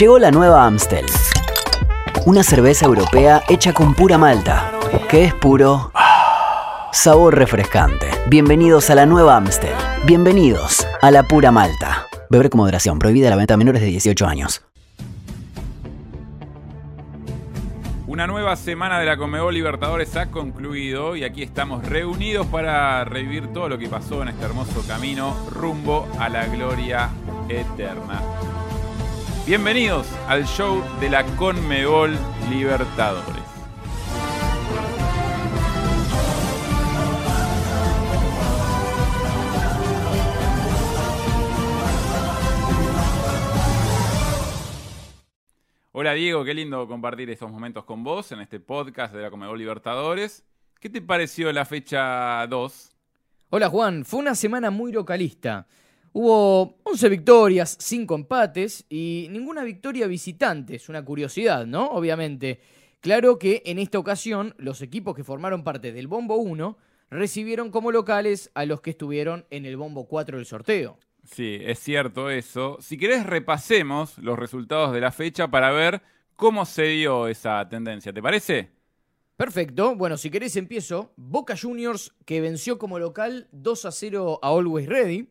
Llegó la nueva Amstel. Una cerveza europea hecha con pura malta, que es puro sabor refrescante. Bienvenidos a la nueva Amstel. Bienvenidos a la pura malta. Beber con moderación, prohibida la venta a menores de 18 años. Una nueva semana de la Comebol Libertadores ha concluido y aquí estamos reunidos para revivir todo lo que pasó en este hermoso camino rumbo a la gloria eterna. Bienvenidos al show de la Conmebol Libertadores. Hola Diego, qué lindo compartir estos momentos con vos en este podcast de la Comebol Libertadores. ¿Qué te pareció la fecha 2? Hola Juan, fue una semana muy localista. Hubo 11 victorias, 5 empates y ninguna victoria visitante. Es una curiosidad, ¿no? Obviamente. Claro que en esta ocasión los equipos que formaron parte del Bombo 1 recibieron como locales a los que estuvieron en el Bombo 4 del sorteo. Sí, es cierto eso. Si querés repasemos los resultados de la fecha para ver cómo se dio esa tendencia, ¿te parece? Perfecto. Bueno, si querés empiezo. Boca Juniors que venció como local 2 a 0 a Always Ready.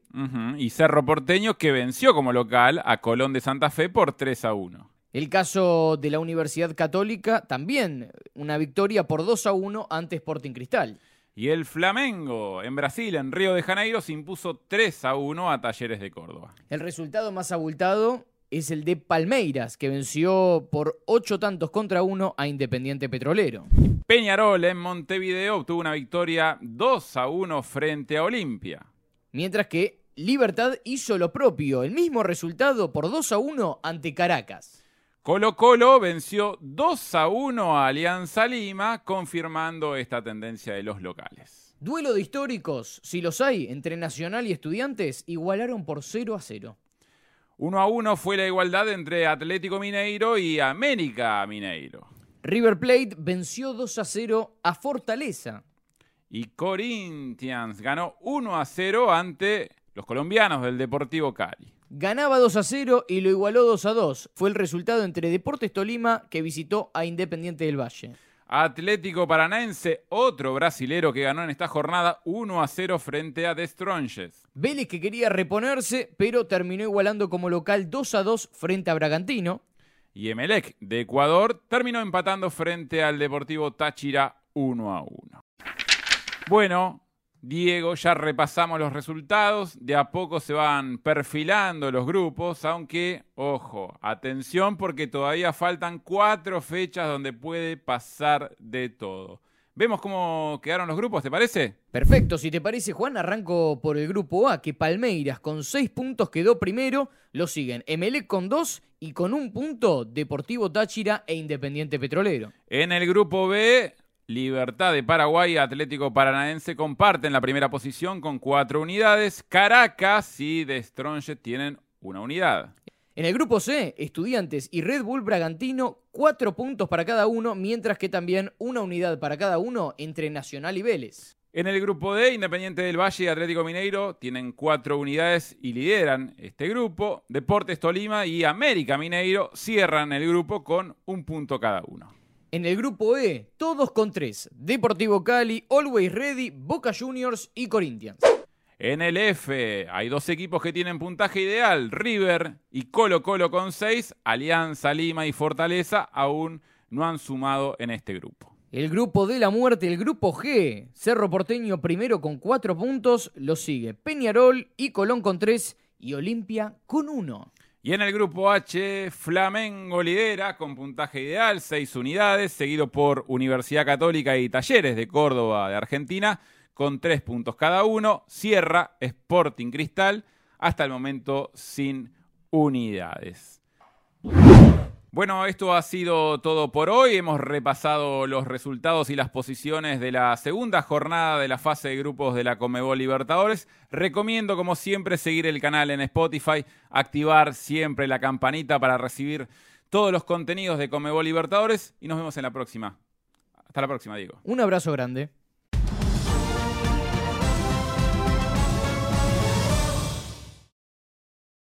Y Cerro Porteño que venció como local a Colón de Santa Fe por 3 a 1. El caso de la Universidad Católica también una victoria por 2 a 1 ante Sporting Cristal. Y el Flamengo en Brasil, en Río de Janeiro, se impuso 3 a 1 a Talleres de Córdoba. El resultado más abultado es el de Palmeiras, que venció por 8 tantos contra 1 a Independiente Petrolero. Peñarol en Montevideo obtuvo una victoria 2 a 1 frente a Olimpia. Mientras que Libertad hizo lo propio, el mismo resultado por 2 a 1 ante Caracas. Colo Colo venció 2 a 1 a Alianza Lima, confirmando esta tendencia de los locales. Duelo de históricos, si los hay, entre Nacional y Estudiantes, igualaron por 0 a 0. 1 a 1 fue la igualdad entre Atlético Mineiro y América Mineiro. River Plate venció 2 a 0 a Fortaleza. Y Corinthians ganó 1 a 0 ante los colombianos del Deportivo Cali. Ganaba 2 a 0 y lo igualó 2 a 2. Fue el resultado entre Deportes Tolima que visitó a Independiente del Valle. Atlético Paranaense, otro brasilero que ganó en esta jornada 1 a 0 frente a The Strongest. Vélez que quería reponerse, pero terminó igualando como local 2 a 2 frente a Bragantino. Y Emelec de Ecuador terminó empatando frente al Deportivo Táchira 1 a 1. Bueno, Diego, ya repasamos los resultados, de a poco se van perfilando los grupos, aunque, ojo, atención porque todavía faltan cuatro fechas donde puede pasar de todo. ¿Vemos cómo quedaron los grupos, te parece? Perfecto, si te parece Juan, arranco por el grupo A, que Palmeiras con 6 puntos quedó primero, lo siguen Emelec con 2 y con un punto Deportivo Táchira e Independiente Petrolero. En el grupo B, Libertad de Paraguay y Atlético Paranaense comparten la primera posición con cuatro unidades. Caracas y The Strongest tienen una unidad. En el grupo C, Estudiantes y Red Bull Bragantino, 4 puntos para cada uno, mientras que también una unidad para cada uno entre Nacional y Vélez. En el grupo D, Independiente del Valle y Atlético Mineiro tienen cuatro unidades y lideran este grupo. Deportes Tolima y América Mineiro cierran el grupo con un punto cada uno. En el grupo E, todos con 3, Deportivo Cali, Always Ready, Boca Juniors y Corinthians. En el F hay dos equipos que tienen puntaje ideal, River y Colo Colo con 6, Alianza Lima y Fortaleza aún no han sumado en este grupo. El grupo de la muerte, el grupo G, Cerro Porteño primero con 4 puntos, lo sigue Peñarol y Colón con 3 y Olimpia con 1. Y en el grupo H, Flamengo lidera con puntaje ideal, 6 unidades, seguido por Universidad Católica y Talleres de Córdoba de Argentina, con 3 puntos cada uno. Cierra Sporting Cristal, hasta el momento sin unidades. Bueno, esto ha sido todo por hoy. Hemos repasado los resultados y las posiciones de la segunda jornada de la fase de grupos de la Comebol Libertadores. Recomiendo, como siempre, seguir el canal en Spotify, activar siempre la campanita para recibir todos los contenidos de Comebol Libertadores y nos vemos en la próxima. Hasta la próxima, Diego. Un abrazo grande.